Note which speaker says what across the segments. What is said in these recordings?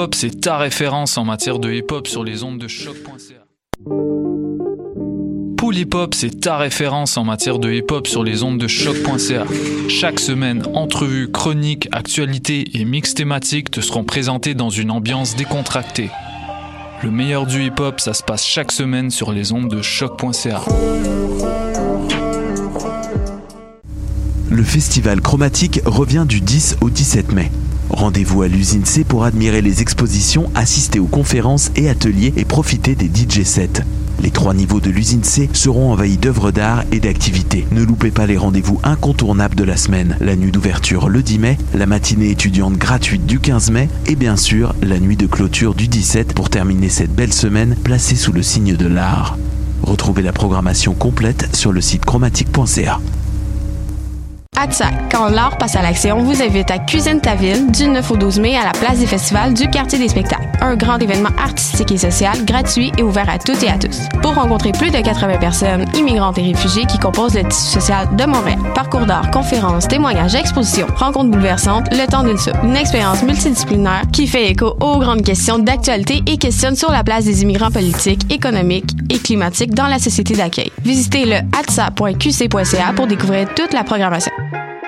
Speaker 1: hip-hop, c'est ta référence en matière de hip-hop sur les ondes de choc.ca. Pool Hip Hop, c'est ta référence en matière de hip-hop sur les ondes de choc.ca. Chaque semaine, entrevues, chroniques, actualités et mix thématiques te seront présentés dans une ambiance décontractée. Le meilleur du hip-hop, ça se passe chaque semaine sur les ondes de choc.ca.
Speaker 2: Le festival chromatique revient du 10 au 17 mai. Rendez-vous à l'usine C pour admirer les expositions, assister aux conférences et ateliers et profiter des DJ sets. Les trois niveaux de l'usine C seront envahis d'œuvres d'art et d'activités. Ne loupez pas les rendez-vous incontournables de la semaine. La nuit d'ouverture le 10 mai, la matinée étudiante gratuite du 15 mai et bien sûr la nuit de clôture du 17 pour terminer cette belle semaine placée sous le signe de l'art. Retrouvez la programmation complète sur le site chromatique.ca.
Speaker 3: ATSA, quand l'art passe à l'action, vous invite à Cuisine ta ville du 9 au 12 mai à la place des festivals du quartier des spectacles. Un grand événement artistique et social, gratuit et ouvert à toutes et à tous. Pour rencontrer plus de 80 personnes, immigrantes et réfugiés qui composent le tissu social de Montréal. Parcours d'art, conférences, témoignages, expositions, rencontres bouleversantes, le temps d'une soupe. Une expérience multidisciplinaire qui fait écho aux grandes questions d'actualité et questionne sur la place des immigrants politiques, économiques et climatiques dans la société d'accueil. Visitez le atsa.qc.ca pour découvrir toute la programmation.
Speaker 4: thank you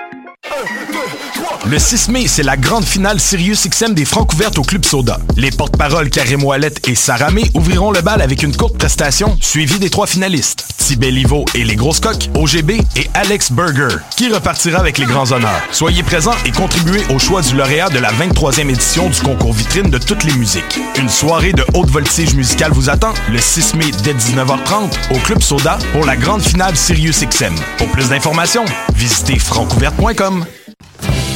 Speaker 4: Le 6 mai, c'est la grande finale Sirius XM des Francs ouvertes au Club Soda. Les porte-paroles Karim Ouellet et Sarah May ouvriront le bal avec une courte prestation suivie des trois finalistes. Tibet Livo et les Grosses Coques, OGB et Alex Berger, qui repartira avec les grands honneurs. Soyez présents et contribuez au choix du lauréat de la 23e édition du concours vitrine de toutes les musiques. Une soirée de haute voltige musicale vous attend le 6 mai dès 19h30 au Club Soda pour la grande finale Sirius XM. Pour plus d'informations, visitez francouverte.com.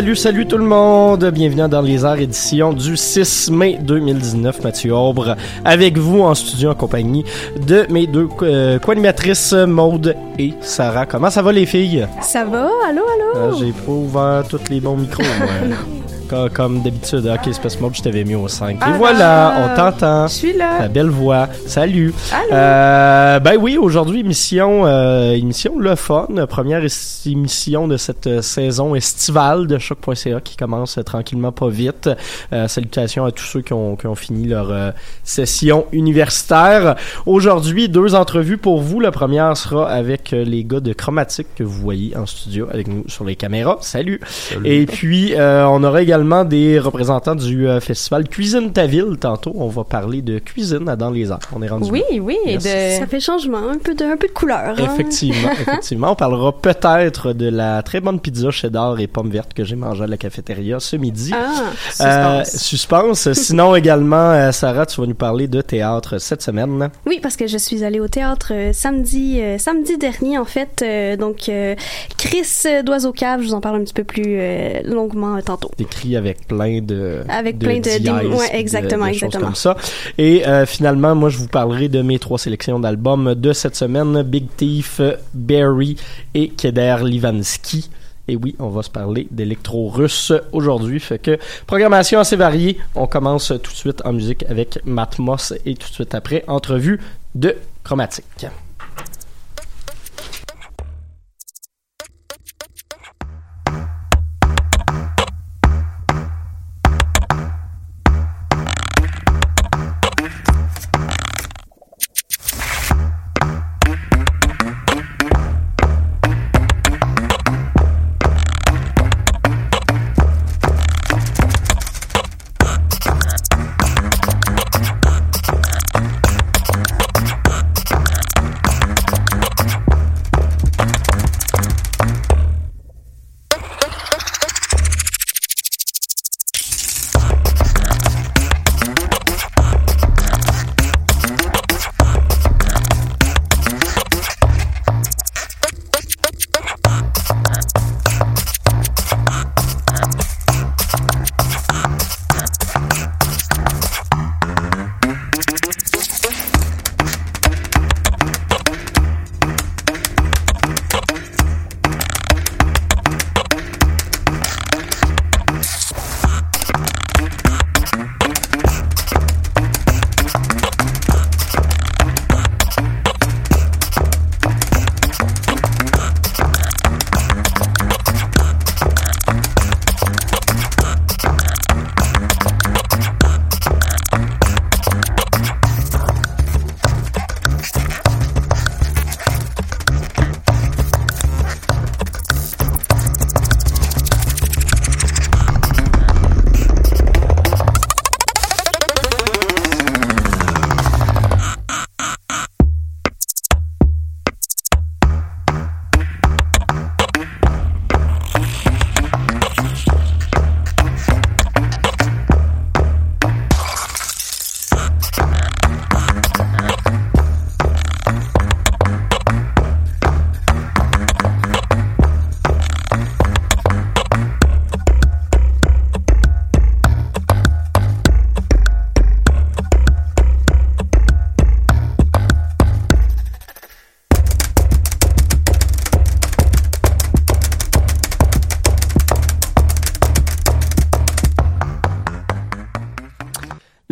Speaker 5: Salut, salut tout le monde! Bienvenue dans les arts édition du 6 mai 2019. Mathieu Aubre avec vous en studio en compagnie de mes deux euh, co-animatrices Maude et Sarah. Comment ça va les filles?
Speaker 6: Ça va? Allô, allô?
Speaker 5: Ah, J'ai pas ouvert tous les bons micros, moi. comme, comme d'habitude. Ok, c'est parce que je t'avais mis au 5.
Speaker 6: Ah,
Speaker 5: et voilà,
Speaker 6: non.
Speaker 5: on t'entend.
Speaker 6: Je suis là.
Speaker 5: Ta belle voix. Salut.
Speaker 6: Allô?
Speaker 5: Euh, ben oui, aujourd'hui, émission, euh, émission le fun. Première émission de cette euh, saison estivale de Choc.ca qui commence euh, tranquillement pas vite. Euh, salutations à tous ceux qui ont, qui ont fini leur euh, session universitaire. Aujourd'hui, deux entrevues pour vous. La première sera avec les gars de Chromatique que vous voyez en studio avec nous sur les caméras. Salut. Et puis, euh, on aura également des représentants du euh, festival Cuisine ta ville. Tantôt, on va parler de cuisine à Dans les Arts. On est rendu
Speaker 6: Oui, oui, de...
Speaker 7: Ça fait changement, un peu de, un peu de couleur. hein.
Speaker 5: Effectivement, effectivement. On parlera peut-être de la très bonne pizza cheddar et pommes vertes que j'ai mangée à la cafétéria ce midi.
Speaker 6: Ah,
Speaker 5: Euh,
Speaker 6: suspense.
Speaker 5: suspense. Sinon également, euh, Sarah, tu vas nous parler de théâtre cette semaine.
Speaker 7: Oui, parce que je suis allée au théâtre euh, samedi, euh, samedi dernier en fait. Euh, donc euh, Chris euh, d'Oiseau Cave, je vous en parle un petit peu plus euh, longuement euh, tantôt.
Speaker 5: Écrit avec plein de
Speaker 7: Avec
Speaker 5: de
Speaker 7: plein de-
Speaker 5: dièses,
Speaker 7: ouais,
Speaker 5: puis de-
Speaker 7: exactement,
Speaker 5: de
Speaker 7: exactement.
Speaker 5: comme ça. Et euh, finalement, moi, je vous parlerai de mes trois sélections d'albums de cette semaine Big Thief, Barry et Keder Livansky. Et oui, on va se parler d'électro-russe aujourd'hui. Fait que programmation assez variée. On commence tout de suite en musique avec Matmos et tout de suite après, entrevue de Chromatique.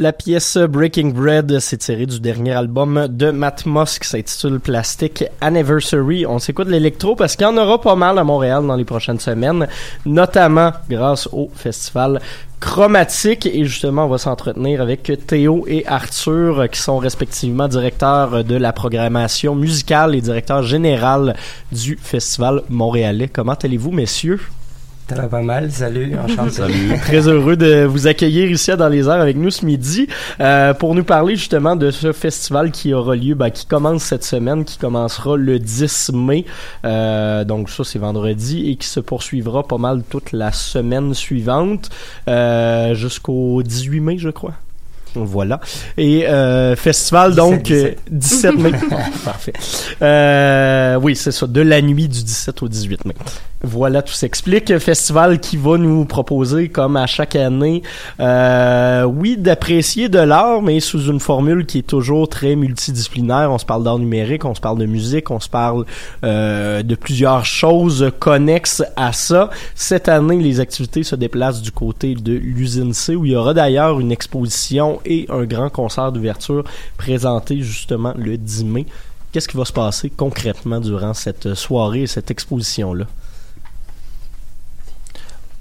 Speaker 5: La pièce Breaking Bread s'est tirée du dernier album de Matt Moss qui s'intitule Plastic Anniversary. On s'écoute l'électro parce qu'il y en aura pas mal à Montréal dans les prochaines semaines, notamment grâce au festival Chromatique et justement on va s'entretenir avec Théo et Arthur qui sont respectivement directeurs de la programmation musicale et directeur général du festival montréalais. Comment allez-vous messieurs?
Speaker 6: Ça va pas mal, salut, enchanté.
Speaker 5: salut. Très heureux de vous accueillir ici à Dans les airs avec nous ce midi euh, pour nous parler justement de ce festival qui aura lieu, ben, qui commence cette semaine, qui commencera le 10 mai, euh, donc ça c'est vendredi, et qui se poursuivra pas mal toute la semaine suivante, euh, jusqu'au 18 mai je crois. Voilà. Et euh, festival donc 17, 17 mai. Parfait. Euh, oui, c'est ça, de la nuit du 17 au 18 mai. Voilà, tout s'explique. Festival qui va nous proposer, comme à chaque année, euh, oui, d'apprécier de l'art, mais sous une formule qui est toujours très multidisciplinaire. On se parle d'art numérique, on se parle de musique, on se parle euh, de plusieurs choses connexes à ça. Cette année, les activités se déplacent du côté de l'usine C, où il y aura d'ailleurs une exposition et un grand concert d'ouverture présenté justement le 10 mai. Qu'est-ce qui va se passer concrètement durant cette soirée et cette exposition-là?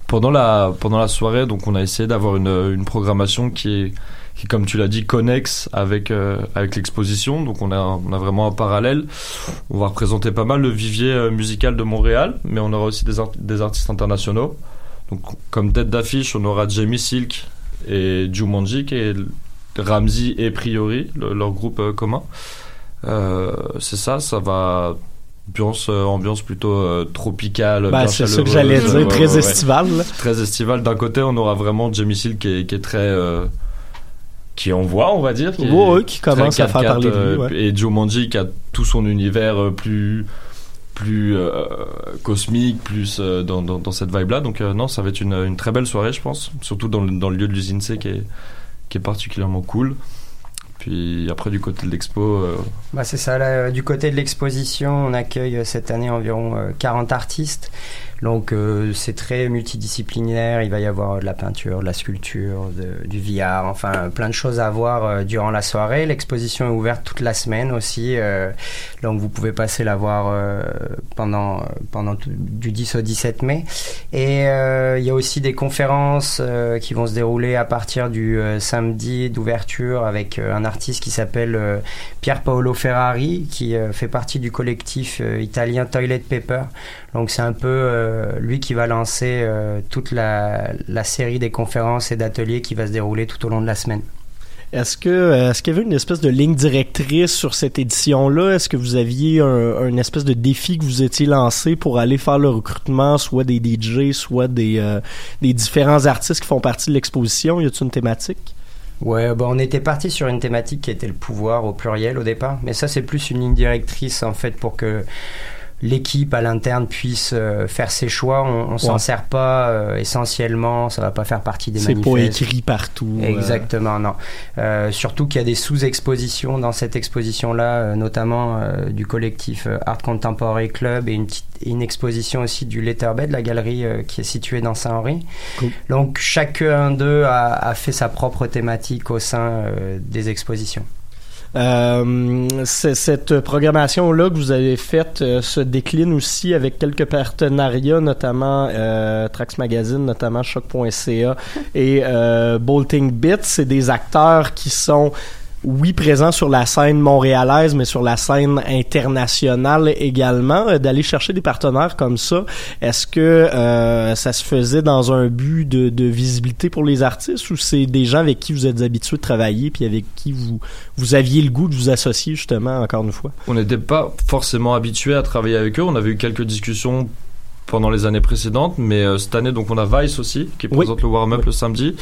Speaker 8: Pendant la pendant la soirée, donc on a essayé d'avoir une, une programmation qui est qui, comme tu l'as dit, connexe avec euh, avec l'exposition. Donc on a on a vraiment un parallèle. On va représenter pas mal le vivier euh, musical de Montréal, mais on aura aussi des des artistes internationaux. Donc comme tête d'affiche, on aura Jamie Silk et Jumanji qui est Ramsey et Priori, leur groupe euh, commun. c'est ça, ça va ambiance, euh, ambiance plutôt euh, tropicale.
Speaker 5: Bah, c'est ce que j'allais dire, très estivale.
Speaker 8: Très estivale. D'un côté, on aura vraiment Jamie qui est, qui est très. Euh, qui envoie, on va dire.
Speaker 5: Qui, oh, qui commence à faire parler de lui. Ouais.
Speaker 8: Et Joe qui a tout son univers plus plus cosmique, plus dans, dans, dans, cette vibe-là. Donc non, ça va être une, une, très belle soirée, je pense. Surtout dans le, dans le lieu de l'usine C qui est, qui est particulièrement cool. Puis après, du côté de l'expo. Euh...
Speaker 6: Bah, c'est ça, là, du côté de l'exposition, on accueille cette année environ 40 artistes. Donc euh, c'est très multidisciplinaire, il va y avoir de la peinture, de la sculpture, de, du VR, enfin plein de choses à voir euh, durant la soirée. L'exposition est ouverte toute la semaine aussi, euh, donc vous pouvez passer la voir euh, pendant, pendant du 10 au 17 mai. Et il y a aussi des conférences qui vont se dérouler à partir du samedi d'ouverture avec un artiste qui s'appelle Pier Paolo Ferrari, qui fait partie du collectif italien Toilet Paper. Donc c'est un peu euh, lui qui va lancer euh, toute la, la, série des conférences et d'ateliers qui va se dérouler tout au long de la semaine.
Speaker 5: Est-ce que euh, est-ce qu'il y avait une espèce de ligne directrice sur cette édition-là? Est-ce que vous aviez un, une espèce de défi que vous étiez lancé pour aller faire le recrutement, soit des DJ, soit des euh, des différents artistes qui font partie de l'exposition? Y a-t-il une thématique?
Speaker 6: Ouais, bah on était parti sur une thématique qui était le pouvoir au pluriel au départ, mais ça c'est plus une ligne directrice en fait pour que l'équipe à l'interne puisse euh, faire ses choix. On, on s'en sert pas euh, essentiellement, ça va pas faire partie des manifestes.
Speaker 5: C'est pas écrit partout.
Speaker 6: Euh. Exactement, non. surtout qu'il y a des sous-expositions dans cette exposition-là, notamment du collectif Art Contemporary Club et une, une exposition aussi du Letterbed, la galerie qui est située dans Saint-Henri. Cool. Donc chacun d'eux a, a, fait sa propre thématique au sein des expositions.
Speaker 5: Euh, cette programmation-là que vous avez faite euh, se décline aussi avec quelques partenariats, notamment euh, Trax Magazine, notamment Choc.ca et Bolting Bits. C'est des acteurs qui sont oui, présent sur la scène montréalaise, mais sur la scène internationale également, euh, d'aller chercher des partenaires comme ça. Est-ce que euh, ça se faisait dans un but de, de, visibilité pour les artistes ou c'est des gens avec qui vous êtes habitués de travailler puis avec qui vous vous aviez le goût de vous associer justement encore une fois?
Speaker 8: On n'était pas forcément habitués à travailler avec eux. On avait eu quelques discussions pendant les années précédentes, mais euh, cette année donc on a Vice aussi qui présente le warm-up oui. le samedi.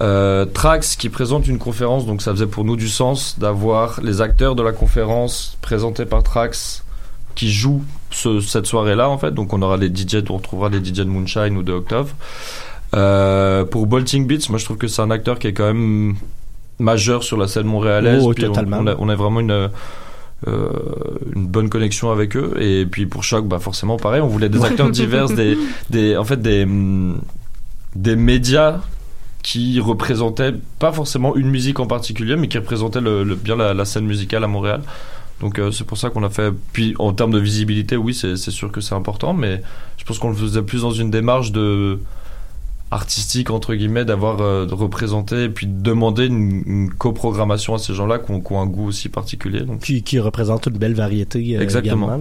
Speaker 8: Euh, Trax qui présente une conférence, donc ça faisait pour nous du sens d'avoir les acteurs de la conférence présentés par Trax qui jouent ce, cette soirée-là en fait. Donc on aura les DJ, on retrouvera les DJ de Moonshine ou de Octave. Euh, pour Bolting Beats, moi je trouve que c'est un acteur qui est quand même majeur sur la scène montréalaise.
Speaker 5: Oh,
Speaker 8: puis
Speaker 5: totalement.
Speaker 8: On, on, a, on, a, vraiment une euh, une bonne connexion avec eux et puis pour choc bah forcément pareil on voulait des acteurs divers des, des en fait des des médias qui représentait pas forcément une musique en particulier, mais qui représentait bien la, scène musicale à Montréal. Donc euh, c'est pour ça qu'on a fait. Puis en termes de visibilité, oui, c'est sûr que c'est important, mais je pense qu'on le faisait plus dans une démarche de artistique entre guillemets d'avoir euh, de représenter et puis de demander une, une coprogrammation à ces gens-là qui ont, un goût aussi particulier. Donc
Speaker 5: qui, qui représente une belle variété euh,
Speaker 8: Exactement.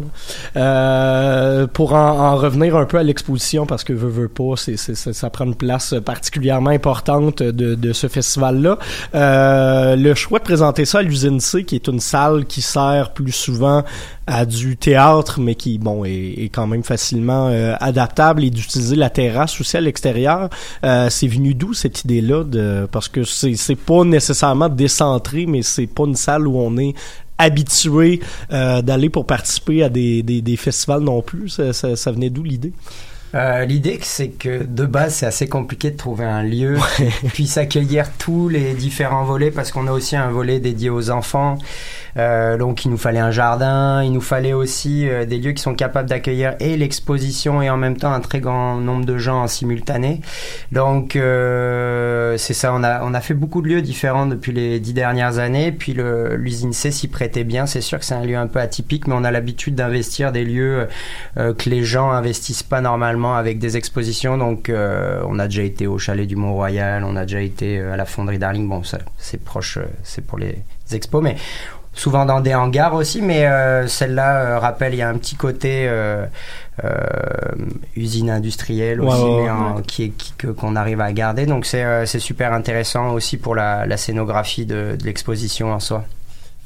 Speaker 5: Euh, pour en, en revenir un peu à l'exposition, parce que veut, veut pas, c'est, ça prend une place particulièrement importante de, de ce festival-là. Euh, le choix de présenter ça à l'usine C, qui est une salle qui sert plus souvent à du théâtre, mais qui bon est, est quand même facilement euh, adaptable et d'utiliser la terrasse aussi à l'extérieur. Euh, c'est venu d'où cette idée-là de parce que c'est c'est pas nécessairement décentré, mais c'est pas une salle où on est habitué euh, d'aller pour participer à des, des, des festivals non plus. Ça, ça, ça venait d'où l'idée?
Speaker 6: Euh, L'idée, c'est que de base, c'est assez compliqué de trouver un lieu qui puisse accueillir tous les différents volets parce qu'on a aussi un volet dédié aux enfants. Euh, donc, il nous fallait un jardin, il nous fallait aussi euh, des lieux qui sont capables d'accueillir et l'exposition et en même temps un très grand nombre de gens en simultané. Donc, euh, c'est ça. On a, on a fait beaucoup de lieux différents depuis les dix dernières années. Puis l'usine C s'y prêtait bien. C'est sûr que c'est un lieu un peu atypique, mais on a l'habitude d'investir des lieux euh, que les gens investissent pas normalement avec des expositions. Donc, on a déjà été au chalet du Mont-Royal, on a déjà été à la fonderie Darling. Bon, ça, c'est proche, c'est pour les expos, mais souvent dans des hangars aussi. Mais euh, celle-là euh, rappelle, il y a un petit côté euh, euh, usine industrielle aussi,
Speaker 5: ouais,
Speaker 6: mais qui est qui- que- qu'on arrive à garder. Donc, c'est euh, c'est super intéressant aussi pour la, la scénographie de, de l'exposition en soi.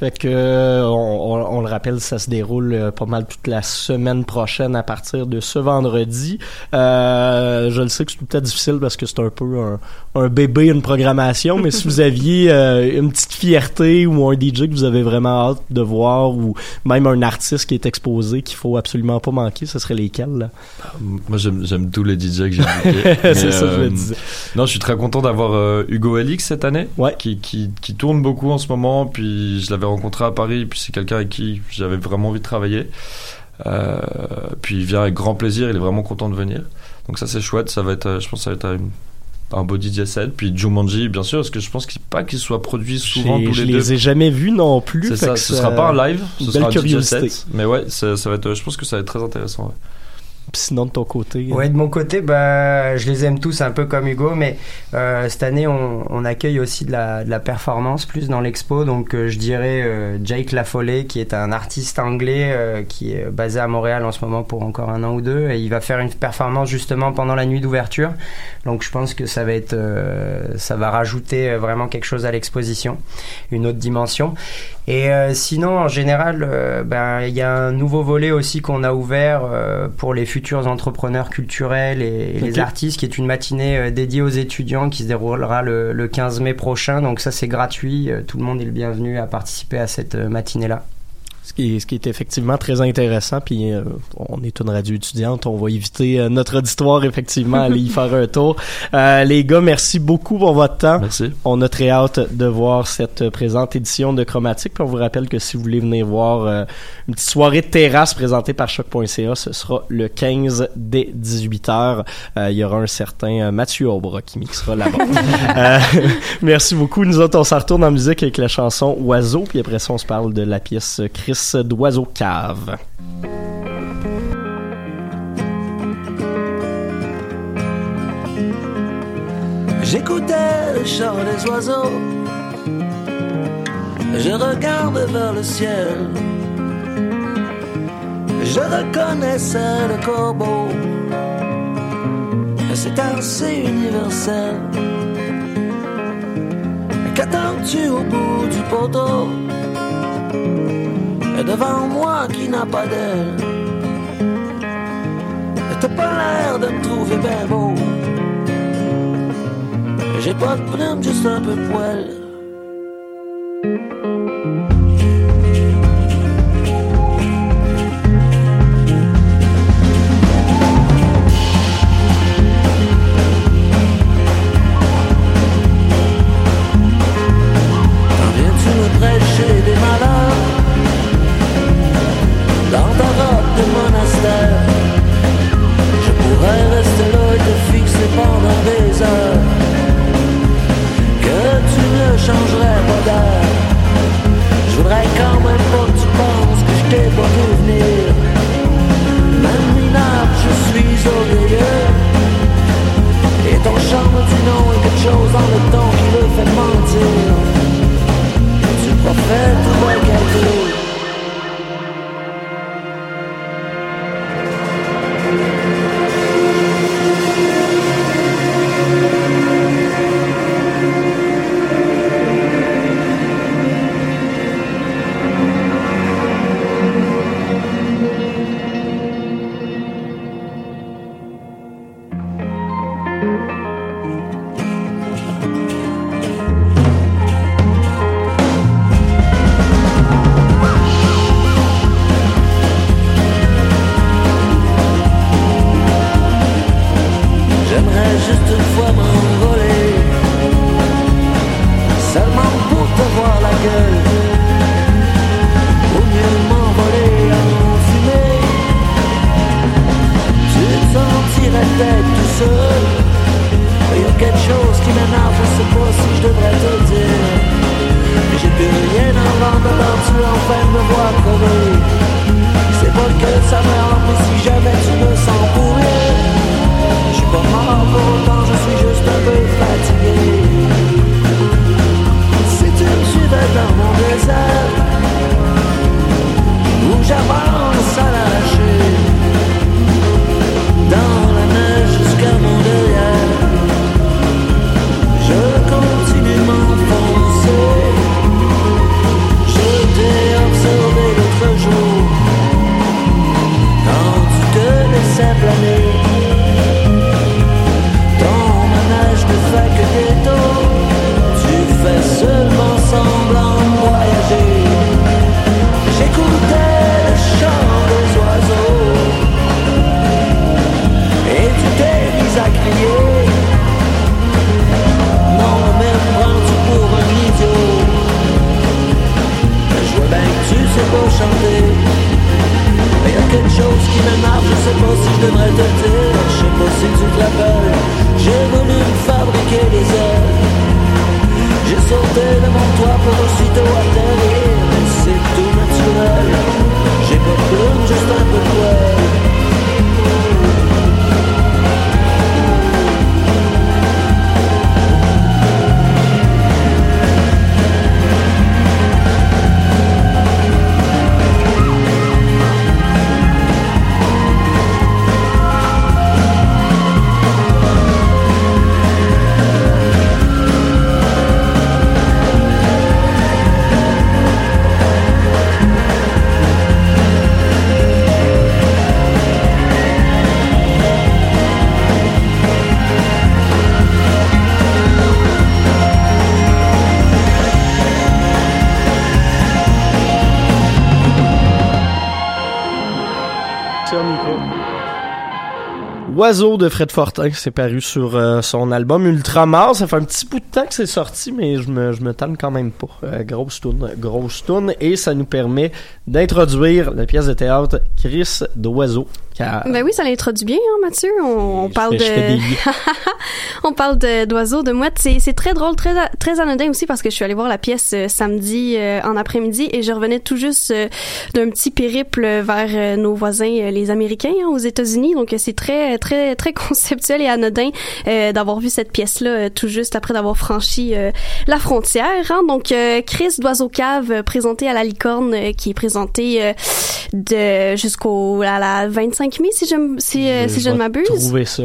Speaker 5: Fait que euh, on, on- on le rappelle, ça se déroule euh, pas mal toute la semaine prochaine à partir de ce vendredi. Euh, je le sais que c'est peut-être difficile parce que c'est un peu un, un bébé, une programmation, mais si vous aviez euh, une petite fierté ou un DJ que vous avez vraiment hâte de voir ou même un artiste qui est exposé qu'il faut absolument pas manquer, ce serait lesquels là?
Speaker 8: moi j'aime tous les DJ que j'ai
Speaker 5: c'est ça que je me disais.
Speaker 8: Non, je suis très content d'avoir euh, Hugo Elix cette année,
Speaker 5: Ouais.
Speaker 8: qui, qui, qui tourne beaucoup en ce moment. Puis je l'avais rencontré à Paris, puis c'est quelqu'un avec qui j'avais vraiment envie de travailler. Euh, puis il vient avec grand plaisir, il est vraiment content de venir. Donc ça c'est chouette, ça va être, je pense que ça va être un, un beau DJ set. Puis Jumanji, bien sûr, parce que je pense qu'il pas qu'il soit produit souvent tous
Speaker 5: je
Speaker 8: les deux.
Speaker 5: les ai jamais vus non plus.
Speaker 8: C'est ça, ce sera pas un live, ce sera un DJ set. Mais ouais, ça, ça va être, je pense que ça va être très intéressant. ouais.
Speaker 5: Sinon de ton côté. euh,
Speaker 6: Ouais, de mon côté, bah, je les aime tous un peu comme Hugo, mais euh, cette année, on, on accueille aussi de la, de la performance plus dans l'expo. Donc, euh, je dirais euh, Jake Lafollet, qui est un artiste anglais euh, qui est basé à Montréal en ce moment pour encore un an ou deux, et il va faire une performance justement pendant la nuit d'ouverture. Donc, je pense que ça va être, euh, ça va rajouter euh, vraiment quelque chose à l'exposition, une autre dimension. Et euh, sinon, en général, euh, ben il y a un nouveau volet aussi qu'on a ouvert euh, pour les futurs entrepreneurs culturels et, et les artistes, qui est une matinée dédiée aux étudiants qui se déroulera le, le 15 mai prochain. Donc ça, c'est gratuit. Tout le monde est le bienvenu à participer à cette matinée-là.
Speaker 5: Ce qui, est, ce qui est effectivement très intéressant, puis euh, on est une radio étudiante, on va éviter euh, notre auditoire effectivement à aller y faire un tour. Euh, les gars, merci beaucoup pour votre temps.
Speaker 8: Merci.
Speaker 5: On a très hâte de voir cette présente édition de Chromatique. Puis on vous rappelle que si vous voulez venir voir euh, une petite soirée de terrasse présentée par choc.ca, ce sera le 15 dès 18h. Euh, il y aura un certain Mathieu Aubra qui mixera là-bas. Euh, merci beaucoup. Nous autres, on s'en retourne en musique avec la chanson Oiseau. Puis après ça, on se parle de la pièce Chris d'Oiseau Cave.
Speaker 9: J'écoutais le chant des oiseaux. Je regarde vers le ciel. Je reconnaissais le corbeau. C'est assez universel. Qu'attends-tu au bout du poteau? Devant moi qui n'a pas d'aile. T'as pas l'air de me trouver bien beau. J'ai pas de plume, juste un peu de poil.
Speaker 5: Oiseau de Fred Fortin, c'est paru sur euh, son album Ultramar. Ça fait un petit bout de temps que c'est sorti, mais je me, je tanne quand même pas. Euh, grosse tourne, grosse tourne. Et ça nous permet d'introduire la pièce de théâtre Chris d'Oiseau.
Speaker 7: Ben oui, ça l'introduit bien, hein, Mathieu. On, on parle
Speaker 5: je fais des
Speaker 7: de, on parle de d'oiseaux, de mouettes. C'est c'est très drôle, très très anodin aussi parce que je suis allée voir la pièce euh, samedi euh, en après-midi et je revenais tout juste euh, d'un petit périple vers euh, nos voisins, euh, les Américains, hein, aux États-Unis. Donc euh, c'est très très très conceptuel et anodin euh, d'avoir vu cette pièce-là euh, tout juste après d'avoir franchi euh, la frontière. hein. Donc euh, Chris d'Oiseau Cave euh, présenté à la licorne euh, qui est présenté euh, de jusqu'au à la 25 mai si je m- si, euh, si je ne m'abuse.
Speaker 5: Trouver ça.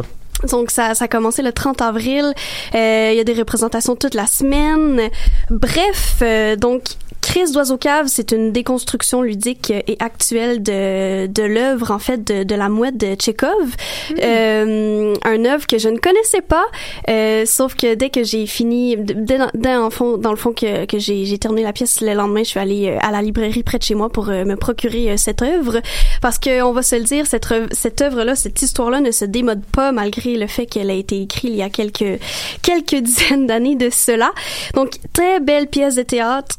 Speaker 7: Donc ça, ça a commencé le 30 avril. Euh, Il y a des représentations toute la semaine. Bref, euh, donc Crise d'oiseau cave, c'est une déconstruction ludique et actuelle de, de l'œuvre en fait de, de la mouette de Tchekhov. Euh, un œuvre que je ne connaissais pas, euh, sauf que dès que j'ai fini, dès, dans- dès en fond, dans le fond que, que j'ai terminé la pièce le lendemain, je suis allée euh, à la librairie près de chez moi pour euh, me procurer euh, cette œuvre parce que on va se le dire, cette œuvre- cette œuvre-là, cette histoire-là ne se démode pas malgré le fait qu'elle a été écrite il y a quelques quelques dizaines d'années de cela. Donc très belle pièce de théâtre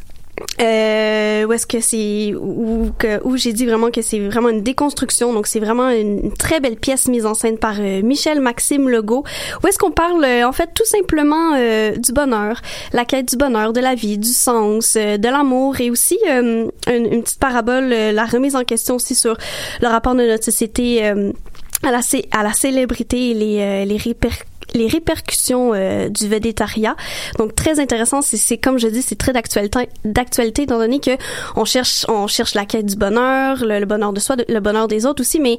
Speaker 7: euh, où est-ce que c'est où où j'ai dit vraiment que c'est vraiment une déconstruction. Donc c'est vraiment une, très belle pièce mise en scène par euh, Michel Maxime Legault. Où est-ce qu'on parle euh, en fait tout simplement euh, du bonheur la quête du bonheur de la vie du sens de l'amour et aussi une, petite parabole la remise en question aussi sur le rapport de notre société à la célébrité et les les répercussions les répercussions euh, du végétariat. Donc très intéressant, c'est comme je dis, c'est très d'actualité d'actualité étant donné que on cherche on cherche la quête du bonheur, le, bonheur de soi, le bonheur des autres aussi, mais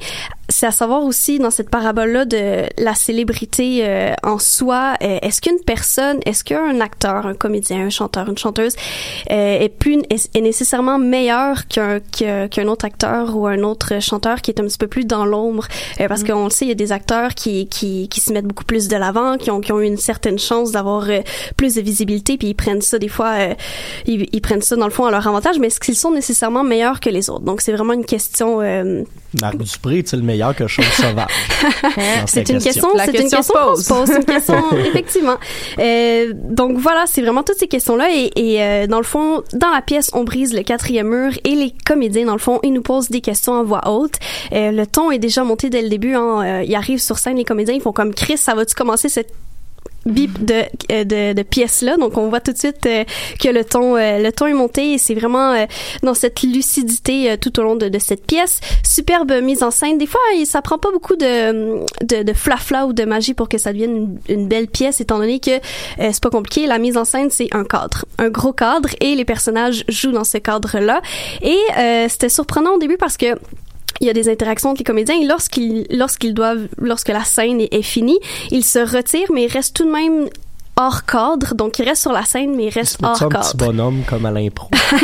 Speaker 7: c'est à savoir aussi dans cette parabole là de la célébrité euh, en soi, euh, est-ce qu'une personne, est-ce qu'un acteur, un comédien, un chanteur, une chanteuse euh, est plus est, est nécessairement meilleur qu'un qu'un autre acteur ou un autre chanteur qui est un petit peu plus dans l'ombre? Euh, parce qu'on le sait, il y a des acteurs qui qui qui se mettent beaucoup plus de l'avant, qui ont qui ont eu une certaine chance d'avoir euh, plus de visibilité, puis ils prennent ça des fois, euh, ils, ils prennent ça dans le fond à leur avantage, mais est-ce qu'ils sont nécessairement meilleurs que les autres? Donc c'est vraiment une question. euh,
Speaker 5: Marc Dupré, sais, le meilleur meilleur que Chose sauvage.
Speaker 7: C'est une question,
Speaker 3: La
Speaker 7: c'est une
Speaker 3: question
Speaker 7: qu'on
Speaker 3: pose.
Speaker 7: se pose, c'est une question effectivement. Euh, donc voilà, c'est vraiment toutes ces questions-là et, et, euh, dans le fond, dans la pièce, on brise le quatrième mur et les comédiens, dans le fond, ils nous posent des questions en voix haute. Euh, le ton est déjà monté dès le début. Hein, Euh, ils arrivent sur scène, les comédiens, ils font comme Chris, ça va-tu commencer cette bip de, euh, de, de pièces là donc on voit tout de suite euh, que le ton euh, le ton est monté et c'est vraiment dans cette lucidité tout au long de, de cette pièce. Superbe mise en scène. Des fois ça prend pas beaucoup de de, de flafla ou de magie pour que ça devienne une, une belle pièce étant donné que c'est pas compliqué. La mise en scène c'est un cadre un gros cadre et les personnages jouent dans ce cadre là et c'était surprenant au début parce que il y a des interactions avec les comédiens. Et lorsqu'ils lorsqu'ils doivent lorsque la scène est, est finie, ils se retirent mais ils restent tout de même hors cadre donc ils restent sur la scène mais ils restent
Speaker 5: C'est
Speaker 7: hors
Speaker 5: un
Speaker 7: cadre.
Speaker 5: petit bonhomme comme à l'impro?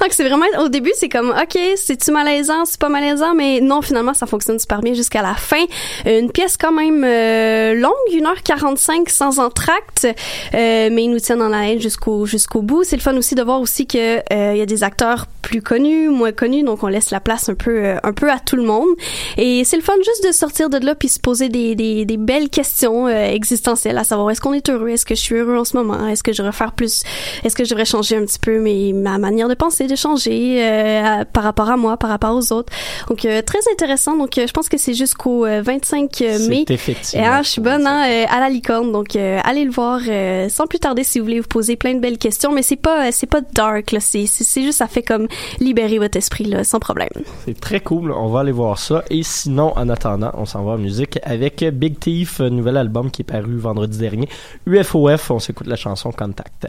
Speaker 7: Donc c'est vraiment au début c'est comme ok c'est tu malaisant c'est pas malaisant mais non finalement ça fonctionne super bien jusqu'à la fin. Une pièce quand même euh, longue 1h45 sans entracte euh, mais ils nous tiennent en haleine jusqu'au jusqu'au bout. C'est le fun aussi de voir aussi que euh, il y a des acteurs plus connus moins connus donc on laisse la place un peu euh, un peu à tout le monde. Et c'est le fun juste de sortir de là puis se poser des, des, des belles questions euh, à savoir est-ce qu'on est heureux est-ce que je suis heureux en ce moment est-ce que je devrais faire plus est-ce que je devrais changer un petit peu mes, ma manière de penser de changer euh, à- par rapport à moi par rapport aux autres. Donc euh, très intéressant. Donc euh, je pense que c'est jusqu'au euh, 25 mai. et ah, je suis bonne hein, à la licorne, donc allez le voir sans plus tarder si vous voulez vous poser plein de belles questions, mais c'est pas c'est pas dark là, c'est c'est juste ça fait comme libérer votre esprit là, sans problème.
Speaker 5: C'est très cool. On va aller voir ça. Et sinon, en attendant, on s'en va en musique avec Big Thief, nouvel album qui est paru vendredi dernier. UFOF, on s'écoute la chanson Contact.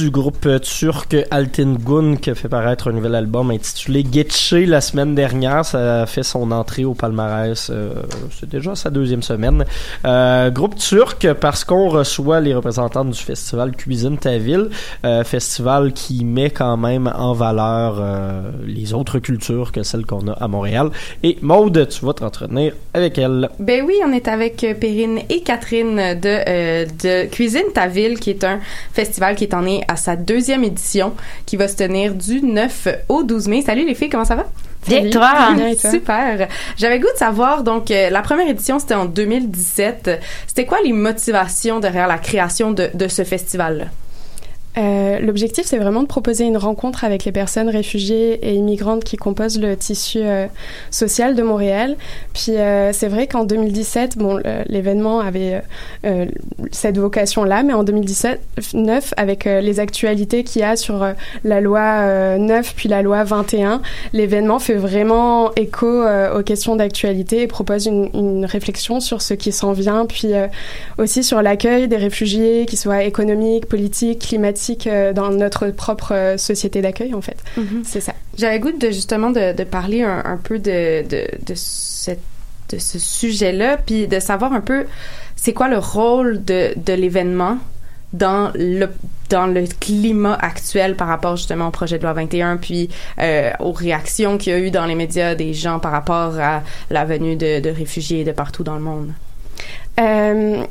Speaker 5: Du groupe turc Altin Gun qui a fait paraître un nouvel album intitulé Getche la semaine dernière. Ça a fait son entrée au palmarès. euh, c'est déjà sa deuxième semaine. Euh, groupe turc parce qu'on reçoit les représentants du festival Cuisine ta ville. Euh, festival qui met quand même en valeur euh, les autres cultures que celles qu'on a à Montréal. Et Maude, tu vas t'entretenir avec elle.
Speaker 10: Ben oui, on est avec euh, Perrine et Catherine de, euh, de Cuisine ta ville, qui est un festival qui est en est à sa deuxième édition, qui va se tenir du 9 au 12 mai. Salut les filles, comment ça va?
Speaker 11: Bien, toi?
Speaker 10: Super. J'avais goût de savoir, donc, euh, la première édition, c'était en 2017. C'était quoi les motivations derrière la création de, de ce festival-là?
Speaker 11: Euh, L'objectif, c'est vraiment de proposer une rencontre avec les personnes réfugiées et immigrantes qui composent le tissu euh, social de Montréal. Puis euh, c'est vrai qu'en 2017, bon, l'événement avait cette vocation-là, mais en 2017, 9, avec les actualités qu'il y a sur la loi euh, 9 puis la loi 21, l'événement fait vraiment écho aux questions d'actualité et propose une, une réflexion sur ce qui s'en vient, puis aussi sur l'accueil des réfugiés, qu'ils soient économiques, politiques, climatiques, euh, dans notre propre euh, société d'accueil, en fait. C'est ça.
Speaker 10: J'avais goût de justement de, de parler un, un peu de, de, de, cette, de ce sujet-là, puis de savoir un peu c'est quoi le rôle de, de l'événement dans le dans le climat actuel par rapport justement au projet de loi 21 puis euh, aux réactions qu'il y a eu dans les médias des gens par rapport à la venue de, de réfugiés de partout dans le monde?
Speaker 11: Euh,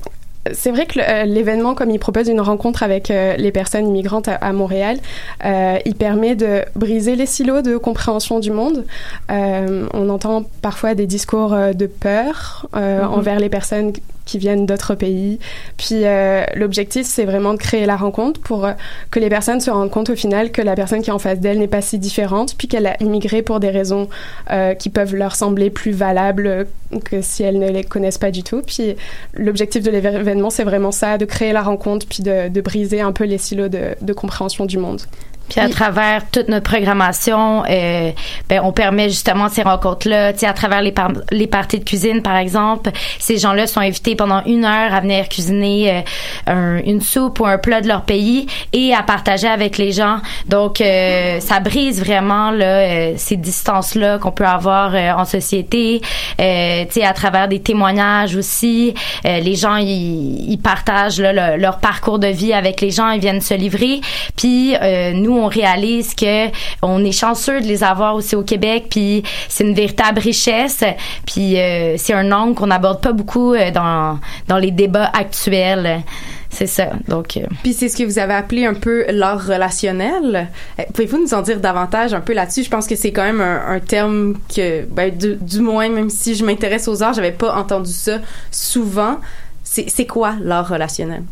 Speaker 11: c'est vrai que euh, l'événement, comme il propose une rencontre avec euh, les personnes immigrantes à, à Montréal, euh, il permet de briser les silos de compréhension du monde. On entend parfois des discours de peur
Speaker 10: Mhm.
Speaker 11: envers les personnes qui viennent d'autres pays. Puis euh, l'objectif, c'est vraiment de créer la rencontre pour euh, que les personnes se rendent compte au final que la personne qui est en face d'elle n'est pas si différente, puis qu'elle a immigré pour des raisons euh, qui peuvent leur sembler plus valables que si elles ne les connaissent pas du tout. Puis l'objectif de l'événement, c'est vraiment ça, de créer la rencontre, puis de, briser un peu les silos de compréhension du monde.
Speaker 12: Puis à travers toute notre programmation, euh, ben, on permet justement ces rencontres-là. Tu sais, à travers les, par- les parties de cuisine, par exemple, ces gens-là sont invités pendant une heure à venir cuisiner euh, un- une soupe ou un plat de leur pays et à partager avec les gens. Donc, euh, ça brise vraiment là, ces distances-là qu'on peut avoir en société. Tu sais, à travers des témoignages aussi, les gens ils partagent là, le- leur parcours de vie avec les gens, ils viennent se livrer. Puis nous, on réalise que on est chanceux de les avoir aussi au Québec. Puis c'est une véritable richesse. Puis euh, c'est un angle qu'on n'aborde pas beaucoup euh, dans dans les débats actuels. c'est ça. Donc, euh,
Speaker 10: Puis c'est ce que vous avez appelé un peu l'art relationnel. Pouvez-vous nous en dire davantage un peu là-dessus? Je pense que c'est quand même un, terme que, ben, du, du moins, même si je m'intéresse aux arts, j'avais pas entendu ça souvent. C'est quoi l'art relationnel?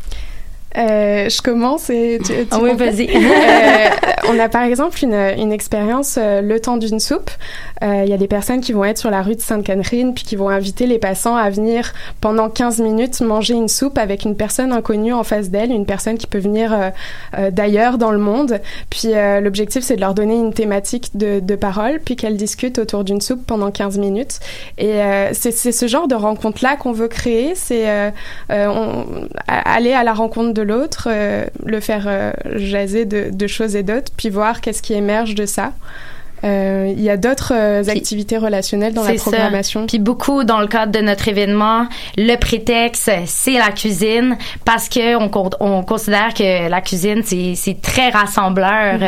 Speaker 11: Euh, je commence et tu, tu
Speaker 12: Ah oui, vas-y.
Speaker 11: Euh, on a par exemple une, une expérience euh, le temps d'une soupe. Euh, Il y a des personnes qui vont être sur la rue de Sainte-Catherine puis qui vont inviter les passants à venir pendant 15 minutes manger une soupe avec une personne inconnue en face d'elle, une personne qui peut venir euh, euh, d'ailleurs dans le monde. Puis euh, l'objectif c'est de leur donner une thématique de, de parole puis qu'elles discutent autour d'une soupe pendant 15 minutes. Et euh, c'est ce genre de rencontre là qu'on veut créer. C'est aller à la rencontre de l'autre, euh, le faire euh, jaser de, de choses et d'autres, puis voir qu'est-ce qui émerge de ça. Euh, Il y a d'autres euh, activités relationnelles dans la
Speaker 12: C'est ça.
Speaker 11: programmation.
Speaker 12: Puis beaucoup dans le cadre de notre événement, le prétexte c'est la cuisine parce que on, on considère que la cuisine c'est très rassembleur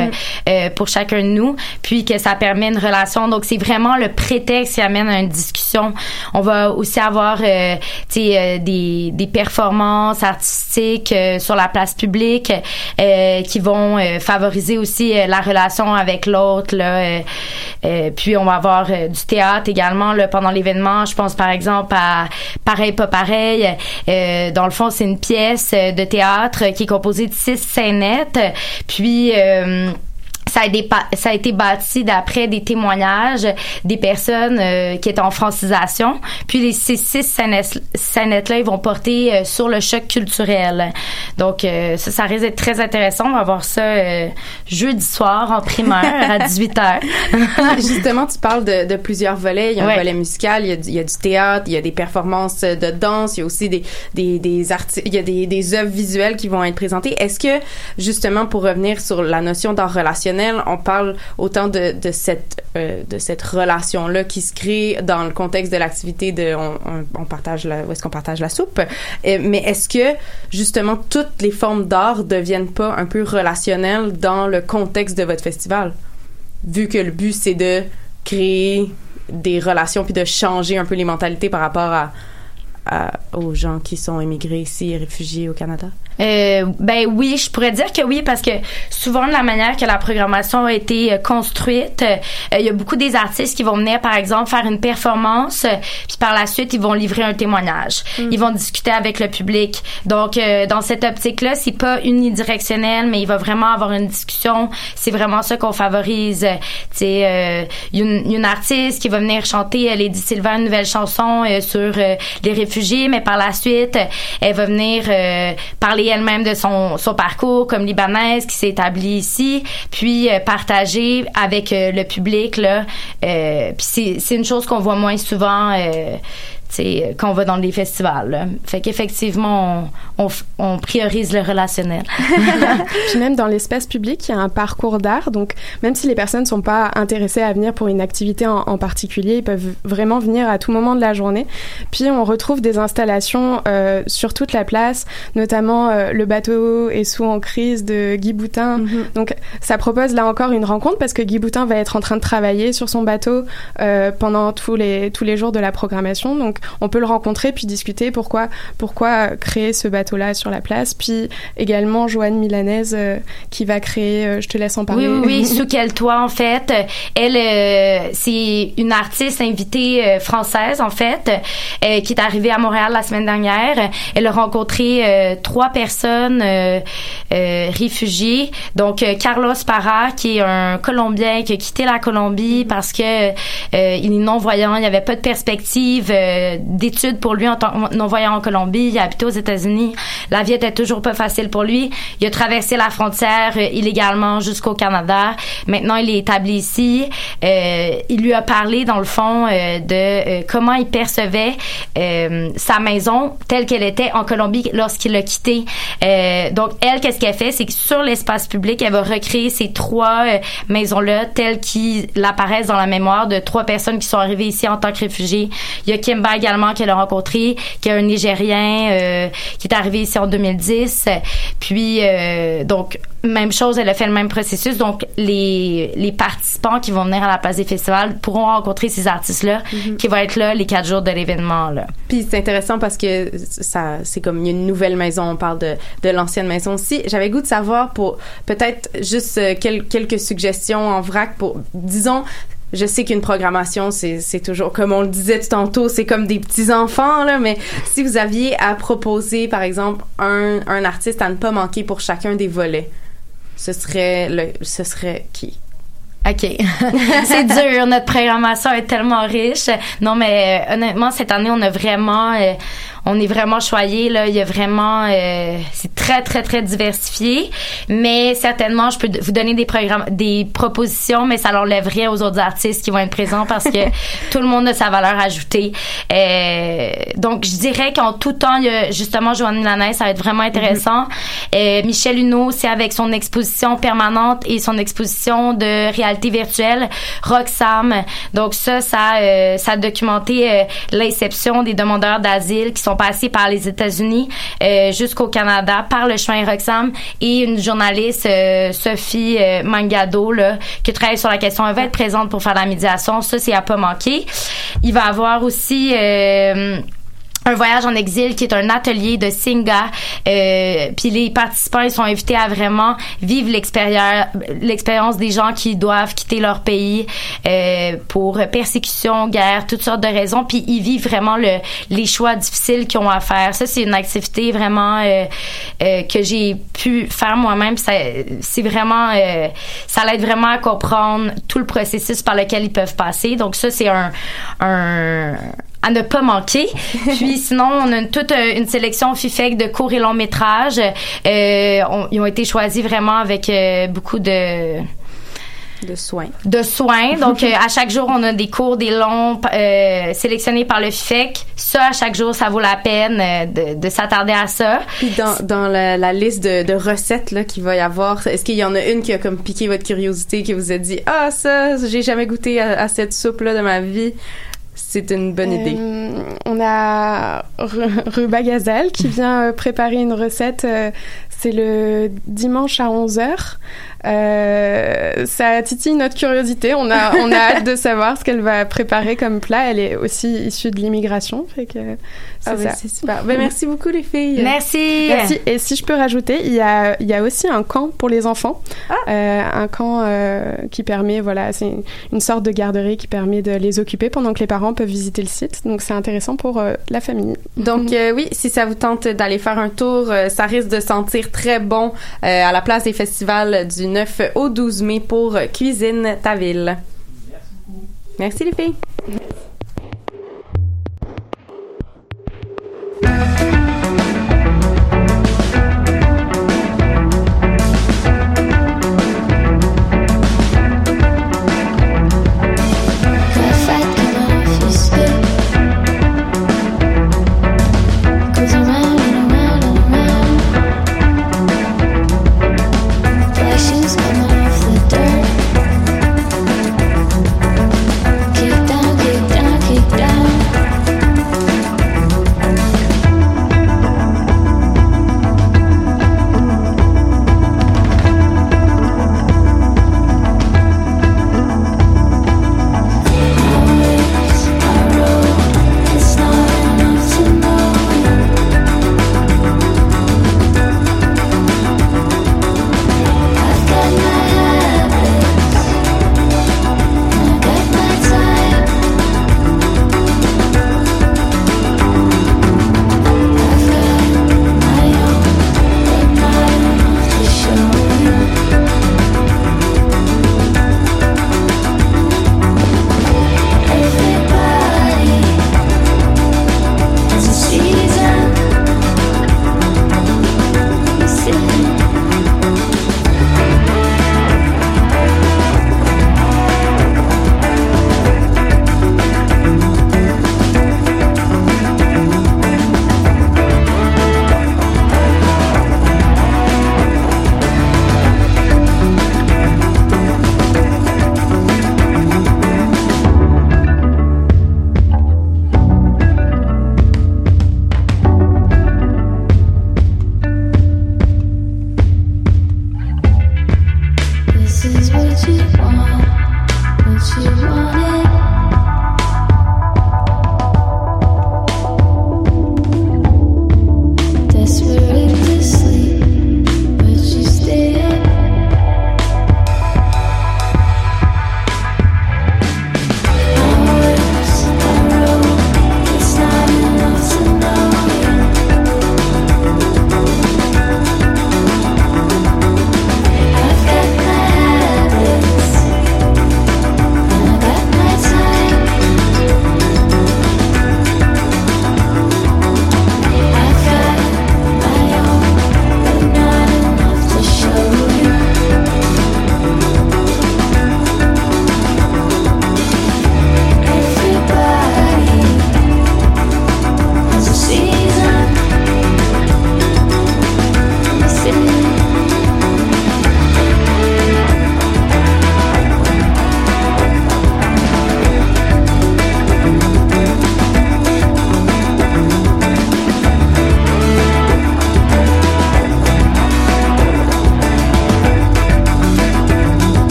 Speaker 12: euh, pour chacun de nous, puis que ça permet une relation. Donc c'est vraiment le prétexte qui amène à une discussion. On va aussi avoir euh, euh, des des performances artistiques euh, sur la place publique euh, qui vont euh, favoriser aussi la relation avec l'autre là. Euh, euh, puis on va avoir euh, du théâtre également là, pendant l'événement. Je pense par exemple à Pareil pas pareil. Dans le fond, c'est une pièce de théâtre qui est composée de six scénettes. Puis ça a, été, pa- ça a été bâti d'après des témoignages des personnes euh, qui étaient en francisation. Puis les, ces six scénettes- scénettes-là, ils vont porter euh, sur le choc culturel. Donc, euh, ça, ça risque d'être très intéressant. On va voir ça jeudi soir en primaire à 18h.
Speaker 10: Justement, tu parles de, de plusieurs volets. Il y a un
Speaker 12: Ouais.
Speaker 10: volet musical, il y, a du, il y a du théâtre, il y a des performances de danse, il y a aussi des des des arti- il y a des des œuvres visuelles qui vont être présentées. Est-ce que justement pour revenir sur la notion d'art relationnel, on parle autant de cette euh, cette relation là qui se crée dans le contexte de l'activité de on, partage la où est-ce qu'on partage la soupe, Euh, mais est-ce que justement toutes les formes d'art deviennent pas un peu relationnelles dans le contexte de votre festival? vu que le but c'est de créer des relations puis de changer un peu les mentalités par rapport à- aux gens qui sont émigrés ici et réfugiés au Canada?
Speaker 12: Euh, ben oui, je pourrais dire que oui parce que souvent de la manière que la programmation a été euh, construite, euh, il y a beaucoup des artistes qui vont venir par exemple faire une performance, puis par la suite ils vont livrer un témoignage. Ils vont discuter avec le public. Donc dans cette optique-là, c'est pas unidirectionnel, mais il va vraiment avoir une discussion. C'est vraiment ça qu'on favorise. A une, une artiste qui va venir chanter Lady Sylvain une nouvelle chanson sur les réfugiés, mais par la suite, elle va venir parler elle-même de son, son parcours comme libanaise qui s'est établie ici, puis euh, partager avec euh, le public là. Euh, puis c'est c'est une chose qu'on voit moins souvent. Quand on va dans des festivals. là. Fait qu'effectivement, on, on, on priorise le relationnel.
Speaker 11: Puis même dans l'espace public, il y a un parcours d'art. Donc, même si les personnes ne sont pas intéressées à venir pour une activité en, en particulier, ils peuvent vraiment venir à tout moment de la journée. Puis, on retrouve des installations euh, sur toute la place, notamment euh, le bateau est sous en crise de Guy Boutin. Donc, ça propose là encore une rencontre parce que Guy Boutin va être en train de travailler sur son bateau euh, pendant tous les, tous les jours de la programmation. Donc, on peut le rencontrer puis discuter pourquoi, pourquoi créer ce bateau-là sur la place. Puis également Joanne Milanaise euh, qui va créer, euh, je te laisse en parler.
Speaker 12: Oui, oui, oui. Sous quel toit, en fait? Elle, euh, c'est une artiste invitée française, en fait, qui est arrivée à Montréal la semaine dernière. Elle a rencontré trois personnes réfugiées. Donc, Carlos Parra, qui est un Colombien qui a quitté la Colombie parce que il est non-voyant, il n'y avait pas de perspective d'études pour lui en tant que non-voyant en Colombie. Il a habité aux États-Unis. La vie était toujours pas facile pour lui. Il a traversé la frontière euh, illégalement jusqu'au Canada. Maintenant, il est établi ici. Euh, il lui a parlé, dans le fond, euh, de comment il percevait sa maison telle qu'elle était en Colombie lorsqu'il l'a quitté. Euh, donc, elle, qu'est-ce qu'elle fait? C'est que sur l'espace public, elle va recréer ces trois maisons-là telles qu'ils apparaissent dans la mémoire de trois personnes qui sont arrivées ici en tant que réfugiés. Il y a Kimba également qu'elle a rencontré, qui est un Nigérien euh, qui est arrivé ici en 2010. Puis euh, donc même chose, elle a fait le même processus. Donc les les participants qui vont venir à la place des festivals pourront rencontrer ces artistes-là
Speaker 10: Mhm.
Speaker 12: qui vont être là les quatre jours de l'événement.
Speaker 10: Puis c'est intéressant parce que ça, c'est comme une nouvelle maison. On parle de, de l'ancienne maison aussi. J'avais goût de savoir pour peut-être juste euh, quel- quelques suggestions en vrac pour, disons. Je sais qu'une programmation, c'est, toujours, comme on le disait tantôt, c'est comme des petits enfants, là, mais si vous aviez à proposer, par exemple, un, un artiste à ne pas manquer pour chacun des volets, ce serait le, ce serait qui?
Speaker 12: OK. c'est dur. Notre programmation est tellement riche. Non, mais euh, honnêtement, cette année, on a vraiment, euh, on est vraiment choyé. Là, il y a vraiment, euh, c'est très, très, très diversifié. Mais certainement, je peux vous donner des programmes, des propositions, mais ça n'enlève rien aux autres artistes qui vont être présents parce que tout le monde a sa valeur ajoutée. Euh, donc, je dirais qu'en tout temps, il y a justement Joanne Lanès, ça va être vraiment intéressant. Euh, Michel Huneau, c'est avec son exposition permanente et son exposition de réalité virtuelle, Roxam. Donc ça, ça, euh, ça a documenté euh, l'inception des demandeurs d'asile qui sont passés par les États-Unis euh, jusqu'au Canada par le chemin Roxam et une journaliste, euh, Sophie euh, Mangado, là, qui travaille sur la question. Elle va être présente pour faire la médiation. Ça, c'est à pas manquer. Il va avoir aussi... un voyage en exil qui est un atelier de Singa. Euh, puis les participants ils sont invités à vraiment vivre l'expérience des gens qui doivent quitter leur pays euh, pour persécution, guerre, toutes sortes de raisons. Puis ils vivent vraiment le, les choix difficiles qu'ils ont à faire. Ça c'est une activité vraiment euh, euh, que j'ai pu faire moi-même. C'est vraiment euh, ça l'aide vraiment à comprendre tout le processus par lequel ils peuvent passer. Donc ça c'est un un à ne pas manquer. Puis sinon, on a une, toute euh, une sélection FIFEC de courts et longs métrages. Euh, on- ils ont été choisis vraiment avec euh, beaucoup de
Speaker 10: de soins.
Speaker 12: De soins. Donc, euh, à chaque jour, on a des cours, des longs euh, sélectionnés par le FIFEC. Ça, à chaque jour, ça vaut la peine euh, de, de s'attarder à ça.
Speaker 10: Puis dans, dans la, la liste de, de recettes là qu'il va y avoir, est-ce qu'il y en a une qui a comme piqué votre curiosité, qui vous a dit ah ça j'ai jamais goûté à, à cette soupe là de ma vie, c'est une bonne idée.
Speaker 11: Euh, on a Ru- Ruba Gazelle qui vient euh, préparer une recette. C'est le dimanche à 11h. Euh, ça titille notre curiosité. On a, on a hâte de savoir ce qu'elle va préparer comme plat. Elle est aussi issue de l'immigration. Fait que c'est
Speaker 10: Ah ben,
Speaker 11: ça.
Speaker 10: c'est super. Ben, merci beaucoup les filles.
Speaker 12: Merci.
Speaker 11: Merci. Et si je peux rajouter, il y a, il y a aussi un camp pour les enfants. Euh, un camp euh, qui permet, voilà, c'est une, une sorte de garderie qui permet de les occuper pendant que les parents peuvent visiter le site. Donc c'est intéressant pour euh, la famille.
Speaker 10: Donc euh, oui, si ça vous tente d'aller faire un tour, euh, ça risque de sentir très bon euh, à la place des festivals du 9 au 12 mai pour Cuisine ta ville. Merci les filles.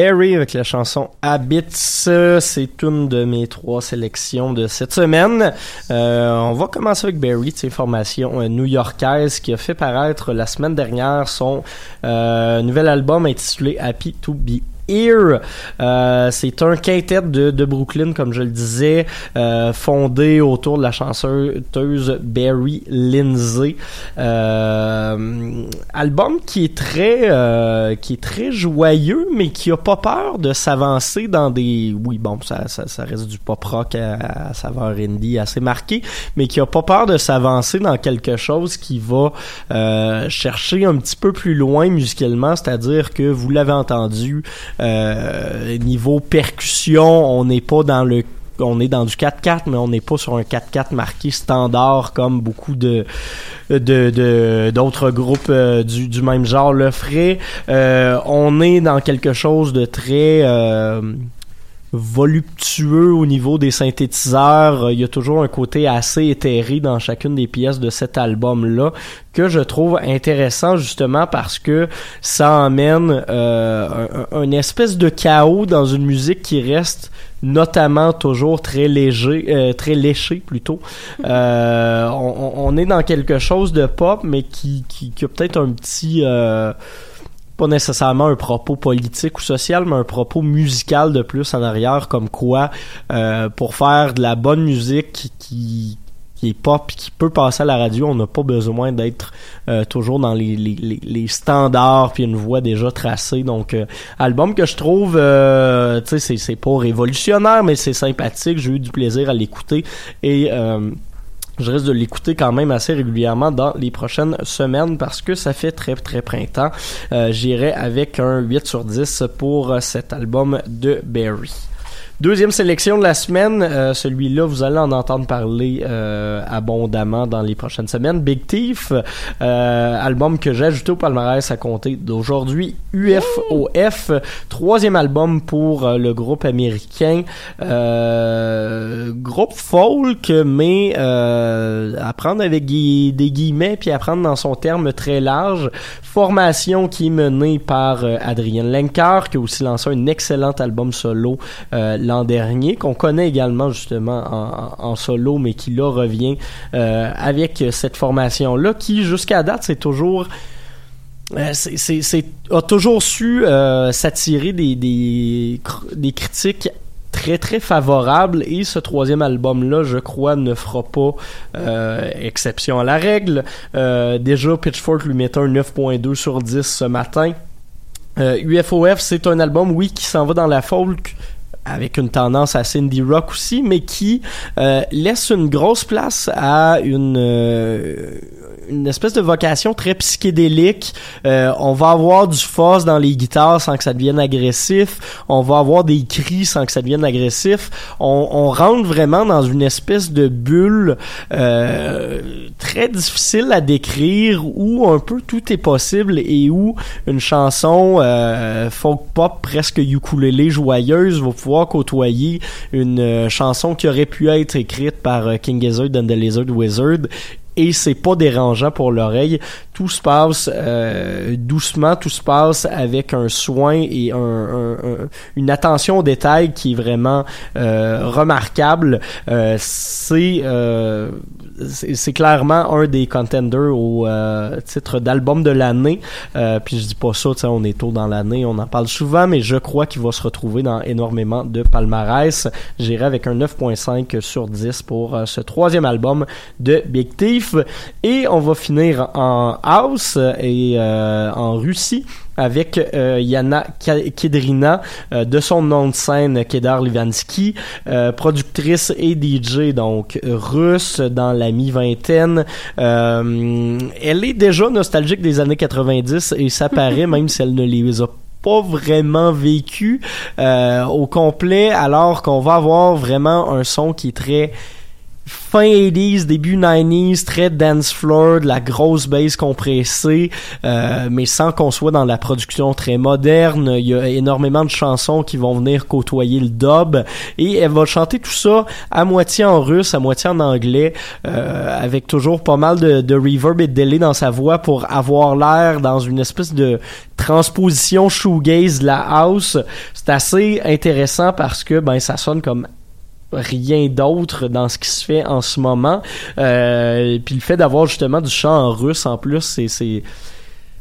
Speaker 5: Barry avec la chanson Habits. C'est une de mes trois sélections de cette semaine. Euh, on va commencer avec Barry, c'est formation euh, new-yorkaise qui a fait paraître la semaine dernière son euh, nouvel album intitulé Happy to Be euh, c'est un quintet de, de, Brooklyn, comme je le disais, euh, fondé autour de la chanteuse Barry Lindsay. Euh, album qui est très, euh, qui est très joyeux, mais qui a pas peur de s'avancer dans des, oui bon, ça, ça, ça, reste du pop rock à, à, saveur indie assez marqué, mais qui a pas peur de s'avancer dans quelque chose qui va euh, chercher un petit peu plus loin musicalement, c'est-à-dire que vous l'avez entendu euh, niveau percussion, on n'est pas dans le on est dans du 4-4, mais on n'est pas sur un 4-4 marqué standard comme beaucoup de de d'autres groupes euh, du, du même genre le feraient. Euh, on est dans quelque chose de très voluptueux au niveau des synthétiseurs. Il y a toujours un côté assez éthéré dans chacune des pièces de cet album-là que je trouve intéressant justement parce que ça emmène euh, un, un, espèce de chaos dans une musique qui reste notamment toujours très léger, euh, très léché plutôt. Euh, on, on, est dans quelque chose de pop mais qui, qui, qui a peut-être un petit euh, pas nécessairement un propos politique ou social, mais un propos musical de plus en arrière, comme quoi euh, pour faire de la bonne musique qui, qui est pop qui peut passer à la radio, on n'a pas besoin d'être euh, toujours dans les, les, les, standards puis une voix déjà tracée. Donc euh, album que je trouve euh, tu sais c'est pas révolutionnaire mais c'est sympathique, j'ai eu du plaisir à l'écouter et euh, je risque de l'écouter quand même assez régulièrement dans les prochaines semaines parce que ça fait très très printemps. Euh, J'irai avec un 8 sur 10 pour cet album de Barry. Deuxième sélection de la semaine, euh, celui-là, vous allez en entendre parler euh, abondamment dans les prochaines semaines. Big Thief, euh, album que j'ai ajouté au palmarès à compter d'aujourd'hui. UFOF, troisième album pour euh, le groupe américain. Euh, groupe folk, mais à prendre avec des guillemets puis à prendre dans son terme très large. Formation qui est menée par Adrien Lenker, qui a aussi lancé un excellent album solo l'an dernier, qu'on connaît également justement en, solo, mais qui là revient euh, avec cette formation-là, qui jusqu'à date, c'est toujours... Euh, a toujours su euh, s'attirer des, des, des critiques très très favorables. Et ce troisième album là je crois ne fera pas exception à la règle. Déjà Pitchfork lui mettait un 9.2 sur 10 ce matin. UFOF c'est un album oui qui s'en va dans la folk avec une tendance à indie rock aussi, mais qui euh, laisse une grosse place à une euh, une espèce de vocation très psychédélique. Euh, on va avoir du fuzz dans les guitares sans que ça devienne agressif. On va avoir des cris sans que ça devienne agressif. On, on rentre vraiment dans une espèce de bulle euh, très difficile à décrire où un peu tout est possible et où une chanson euh, folk pop presque ukulélé joyeuse va pouvoir côtoyer une euh, chanson qui aurait pu être écrite par King Gizzard and the Lizard Wizard et c'est pas dérangeant pour l'oreille. Tout se passe euh, doucement, tout se passe avec un soin et un, une attention aux détails qui est vraiment euh, remarquable. Euh, c'est c'est clairement un des contenders au titre d'album de l'année. puis je dis pas ça, on est tôt dans l'année, on en parle souvent, mais je crois qu'il va se retrouver dans énormément de palmarès. J'irai avec un 9.5 sur 10 pour ce troisième album de Big Thief. Et on va finir en house et euh, en Russie avec euh, Yana Kedrina, euh, de son nom de scène Kedar Livansky, productrice et DJ donc russe dans la mi-vingtaine. elle est déjà nostalgique des années 90 et ça paraît même si elle ne les a pas vraiment vécu au complet alors qu'on va avoir vraiment un son qui est très fin 80s, début 90s, très dance floor, de la grosse bass compressée, euh, mais sans qu'on soit dans la production très moderne. Il y a énormément de chansons qui vont venir côtoyer le dub et elle va chanter tout ça à moitié en russe, à moitié en anglais, euh, avec toujours pas mal de, de reverb et de delay dans sa voix pour avoir l'air dans une espèce de transposition shoegaze de la house. C'est assez intéressant parce que ben ça sonne comme rien d'autre dans ce qui se fait en ce moment. Euh, puis le fait d'avoir justement du chant en russe en plus, c'est c'est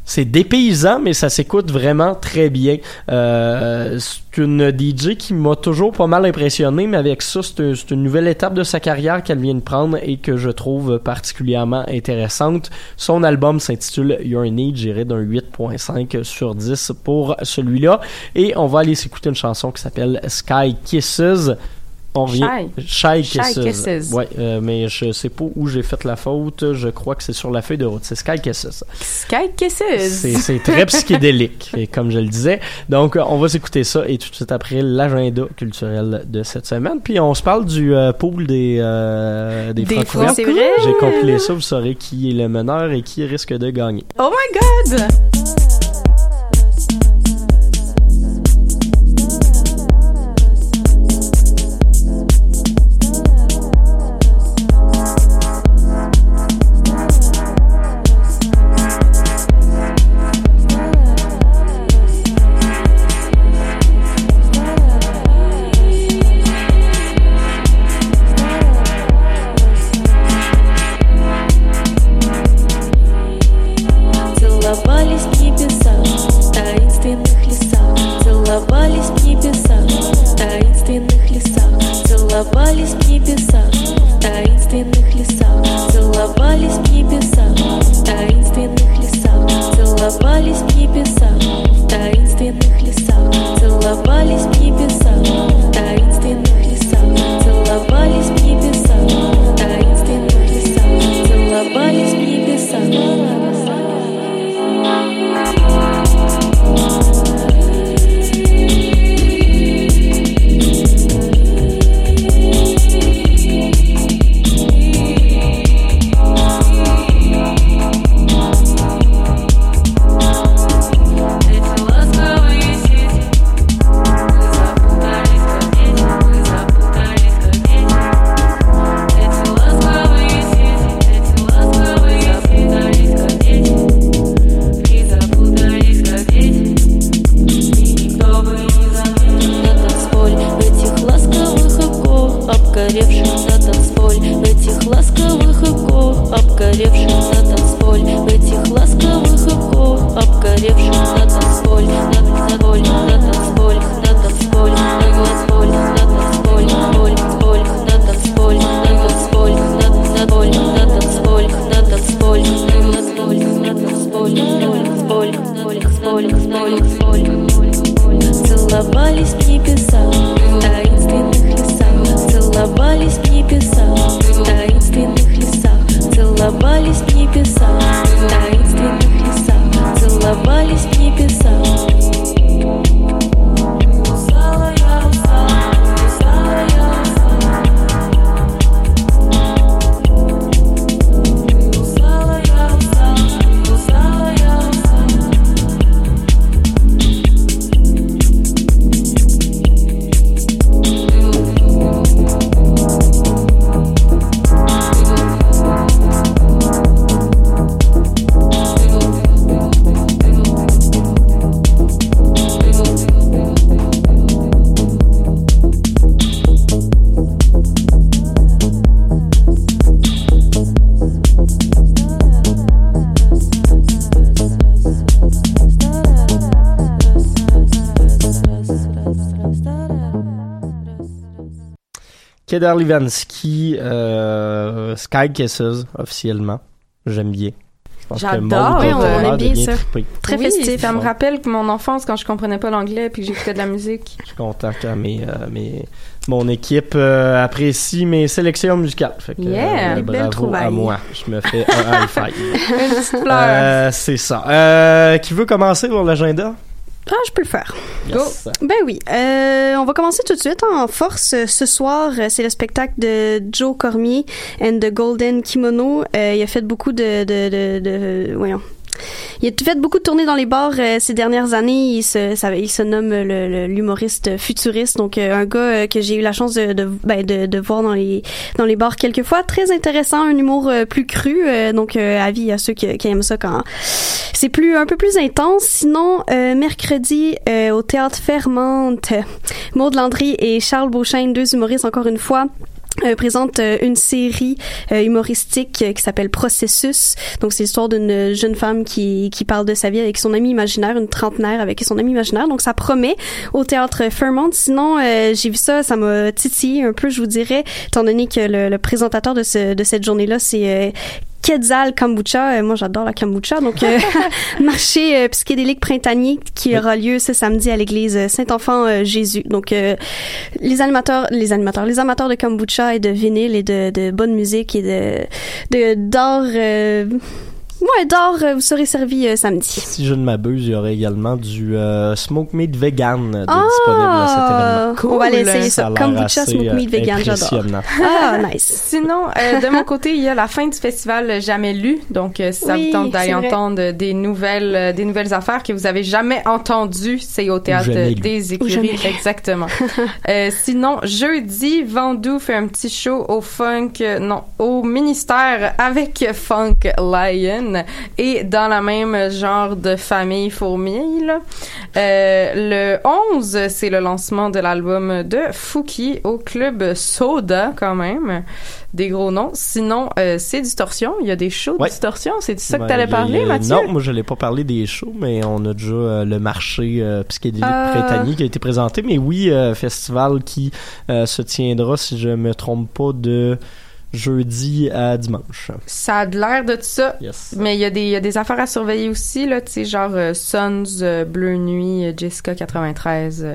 Speaker 5: c'est dépaysant, mais ça s'écoute vraiment très bien. Euh, c'est une DJ qui m'a toujours pas mal impressionné, mais avec ça, c'est une nouvelle étape de sa carrière qu'elle vient de prendre et que je trouve particulièrement intéressante. Son album s'intitule Your Need, j'irai d'un 8.5 sur 10 pour celui-là. Et on va aller s'écouter une chanson qui s'appelle Sky Kisses. Revient. Shy Kisses. Ouais, euh, mais je sais pas où j'ai fait la faute. Je crois que c'est sur la feuille de route. C'est Sky Kisses.
Speaker 13: Sky Kisses.
Speaker 5: C'est très psychédélique, et comme je le disais. Donc, euh, on va s'écouter ça et tout de suite après l'agenda culturel de cette semaine. Puis on se parle du euh, pool des euh, des,
Speaker 13: Des c'est vrai.
Speaker 5: J'ai compilé ça. Vous saurez qui est le meneur et qui risque de gagner.
Speaker 13: Oh my god!
Speaker 5: Kedar Livansky, euh, Sky Kisses, officiellement. J'aime bien. Je pense que
Speaker 13: J'adore. Oui, on aime bien ça.
Speaker 5: triper.
Speaker 13: Très
Speaker 5: Oui,
Speaker 13: festif. Ça me rappelle que mon enfance, quand je comprenais pas l'anglais puis que j'écoutais de la musique.
Speaker 5: Je suis content que mes, euh, mes- mon équipe euh, apprécie mes sélections musicales. Fait que,
Speaker 13: Yeah,
Speaker 5: euh,
Speaker 13: belle
Speaker 5: bravo
Speaker 13: trouvaille.
Speaker 5: à moi. Je me fais un high five.
Speaker 13: Une petite fleur.
Speaker 5: Euh, c'est ça. Euh, qui veut commencer pour l'agenda?
Speaker 7: Ah, je peux le faire.
Speaker 5: Yes.
Speaker 7: Ben oui. Euh, on va commencer tout de suite en force. Ce soir, c'est le spectacle de Joe Cormier and the Golden Kimono. Euh, il a fait beaucoup de... de, de, de voyons. Il a fait beaucoup de tournées dans les bars euh, ces dernières années. Il se, nomme l'humoriste futuriste. Donc, euh, un gars euh, que j'ai eu la chance ben, de, voir dans les, dans les bars quelques fois. Très intéressant, un humour plus cru. donc, avis à ceux qui, aiment ça quand c'est plus un peu plus intense. Sinon, mercredi au théâtre Fermente, Maud Landry et Charles Beauchesne, deux humoristes encore une fois. Euh, présentent euh, une série euh, humoristique euh, qui s'appelle Processus. Donc c'est l'histoire d'une jeune femme qui, qui parle de sa vie avec son ami imaginaire, une trentenaire avec son ami imaginaire. Donc ça promet au théâtre Fairmont. Sinon euh, j'ai vu ça, ça m'a titillé un peu, je vous dirais, étant donné que le, le présentateur de, ce, de cette journée-là c'est euh, Quetzal Kombucha. Euh, moi, j'adore la kombucha. Donc, euh, marché euh, psychédélique printanier qui aura lieu ce samedi à l'église Saint-Enfant euh, Jésus. Donc, euh, les animateurs, les animateurs, les amateurs de kombucha et de vinyle et de, de bonne musique et de de d'art, euh, ouais, d'art, euh, vous serez servi euh, samedi.
Speaker 5: Si je ne m'abuse, il y aurait également du euh, smoke meat vegan de
Speaker 7: Ah!
Speaker 5: disponible à cet événement.
Speaker 7: On va aller essayer ça. Kombucha, smoke meat vegan, j'adore. Ah, nice.
Speaker 10: Sinon, euh, de mon côté, il y a la fin du festival Jamais lu. Donc, euh, si ça
Speaker 7: Oui,
Speaker 10: vous tente d'aller entendre des nouvelles, euh, des nouvelles affaires que vous avez jamais entendues, c'est au théâtre des écuries. Exactement. Euh, sinon, jeudi, Vandou fait un petit show au Funk, non, au ministère avec Funk Lion et dans la même genre de famille fourmi. Là. Euh, le 11, c'est le lancement de l'album de Fouki au club Soda quand même. Des gros noms. Sinon, euh, c'est Distorsion. Il y a des shows de. Distorsion. C'est de ça que
Speaker 5: Ben,
Speaker 10: t'allais parler, Mathieu?
Speaker 5: Non, moi je n'allais pas parler des shows, mais on a déjà euh, le marché psychédélique
Speaker 10: Ah.
Speaker 5: printanier qui a été présenté. Mais oui, festival qui se tiendra, si je me trompe pas, de jeudi à dimanche.
Speaker 10: Ça a de l'air de ça.
Speaker 5: Yes.
Speaker 10: Mais il y, a des- il y a des affaires à surveiller aussi, là, tu sais, genre euh, Sons, euh, Bleu Nuit, euh, Jessica 93.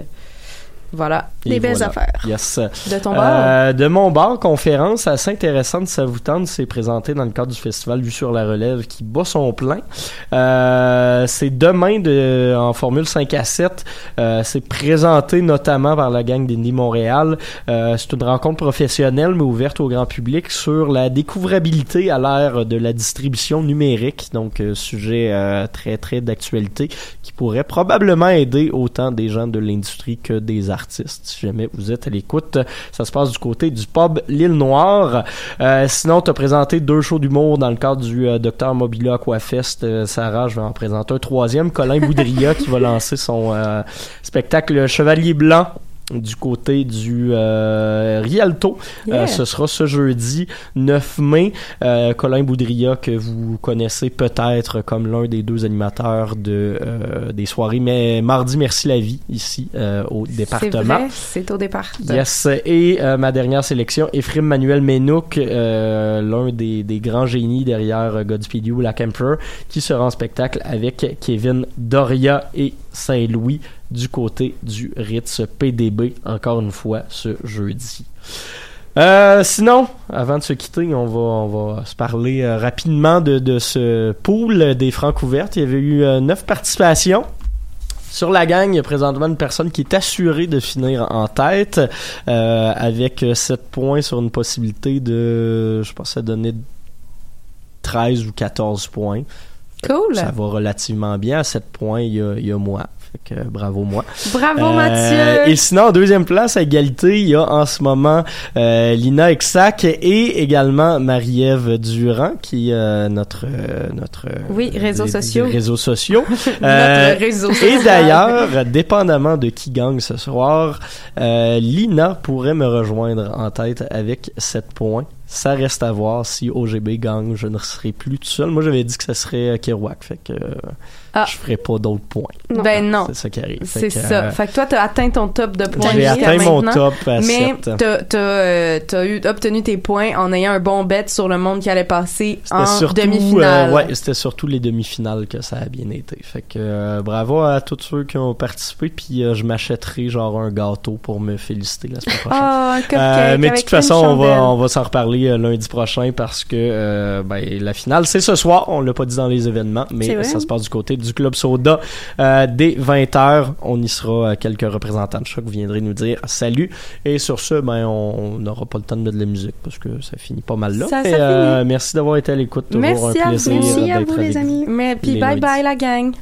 Speaker 10: Euh, voilà.
Speaker 5: Et voilà. Yes.
Speaker 10: De ton
Speaker 5: Euh,
Speaker 10: bar?
Speaker 5: de mon bar, conférence assez intéressante, ça vous tente, c'est présenté dans le cadre du festival Vue sur la relève qui bat son plein. Euh, c'est demain de, en Formule 5 à 7. Euh, c'est présenté notamment par la gang d'Indie Montréal. Euh, c'est une rencontre professionnelle mais ouverte au grand public sur la découvrabilité à l'ère de la distribution numérique. Donc, euh, sujet euh, très très d'actualité qui pourrait probablement aider autant des gens de l'industrie que des artistes. Si jamais vous êtes à l'écoute, ça se passe du côté du pub L'île Noire. Euh, sinon, tu as présenté deux shows d'humour dans le cadre du euh, Docteur Mobila Aquafest. Euh, Sarah, je vais en présenter un troisième. Colin Boudria qui va lancer son spectacle Chevalier Blanc du côté du euh, Rialto.
Speaker 10: Yeah.
Speaker 5: Euh, ce sera ce jeudi 9 mai. Euh, Colin Boudria, que vous connaissez peut-être comme l'un des deux animateurs de, euh, des soirées mais Mardi Merci la vie, ici, euh, au département.
Speaker 10: c'est au départ.
Speaker 5: Yes. Et euh, ma dernière sélection, Ephraim Manuel Ménouk, euh, l'un des, des grands génies derrière Godspeed You, Black Emperor, qui sera en spectacle avec Kevin Doria et Saint-Louis du côté du Ritz PDB, encore une fois, ce jeudi. Euh, sinon, avant de se quitter, on va, on va se parler euh, rapidement de, de ce pool des francs ouvertes. Il y avait eu euh, neuf participations. Sur la gang, il y a présentement une personne qui est assurée de finir en tête euh, avec 7 points sur une possibilité de, je pense, ça donnait 13 ou 14 points.
Speaker 10: Cool.
Speaker 5: Ça va relativement bien. À 7 points, il y a, il y a moi. Fait que euh, bravo moi.
Speaker 10: Bravo,
Speaker 5: Euh,
Speaker 10: Mathieu.
Speaker 5: Et sinon, en deuxième place, à égalité, il y a en ce moment euh, Lina Exac et également Marie-Ève Durand, qui est euh, notre, notre
Speaker 10: Oui, réseaux
Speaker 5: des- des
Speaker 10: sociaux.
Speaker 5: réseaux sociaux.
Speaker 10: Notre réseau
Speaker 5: Et
Speaker 10: social.
Speaker 5: d'ailleurs, dépendamment de qui gagne ce soir, euh, Lina pourrait me rejoindre en tête avec 7 points. Ça reste à voir si OGB gagne, je ne serai plus tout seul. Moi, j'avais dit que ça serait Kerouac, fait que euh,
Speaker 10: Ah.
Speaker 5: je ferai pas d'autres points.
Speaker 10: Ben non.
Speaker 5: C'est ça qui arrive.
Speaker 10: C'est
Speaker 5: Fait que,
Speaker 10: ça.
Speaker 5: euh,
Speaker 10: Fait que toi, t'as atteint ton top de points.
Speaker 5: J'ai atteint mon top à
Speaker 10: Mais t'as, t'as, euh, t'as eu, obtenu tes points en ayant un bon bet sur le monde qui allait passer en demi-finale.
Speaker 5: euh, ouais, c'était surtout les demi-finales que ça a bien été. Fait que euh, bravo à tous ceux qui ont participé. Puis euh, je m'achèterai genre un gâteau pour me féliciter la semaine prochaine.
Speaker 10: Ah, cupcake
Speaker 5: Euh, mais de toute façon, on va, on va s'en reparler euh, lundi prochain parce que euh, ben, la finale, c'est ce soir. On l'a pas dit dans les événements, mais ça se passe du côté du Club Soda euh, dès 20h. On y sera euh, quelques représentants de choc. Vous viendrez nous dire salut. Et sur ce, ben, on n'aura pas le temps de mettre de la musique parce que ça finit pas mal là.
Speaker 10: Ça, ça
Speaker 5: Et, euh,
Speaker 10: finit.
Speaker 5: merci d'avoir été à l'écoute. Toujours
Speaker 10: Merci
Speaker 5: un
Speaker 10: à
Speaker 5: plaisir
Speaker 10: vous.
Speaker 7: Merci à
Speaker 5: d'être
Speaker 7: vous, les
Speaker 5: avec
Speaker 7: amis.
Speaker 10: Mais puis
Speaker 5: Les
Speaker 10: bye
Speaker 5: lundis.
Speaker 10: bye la gang.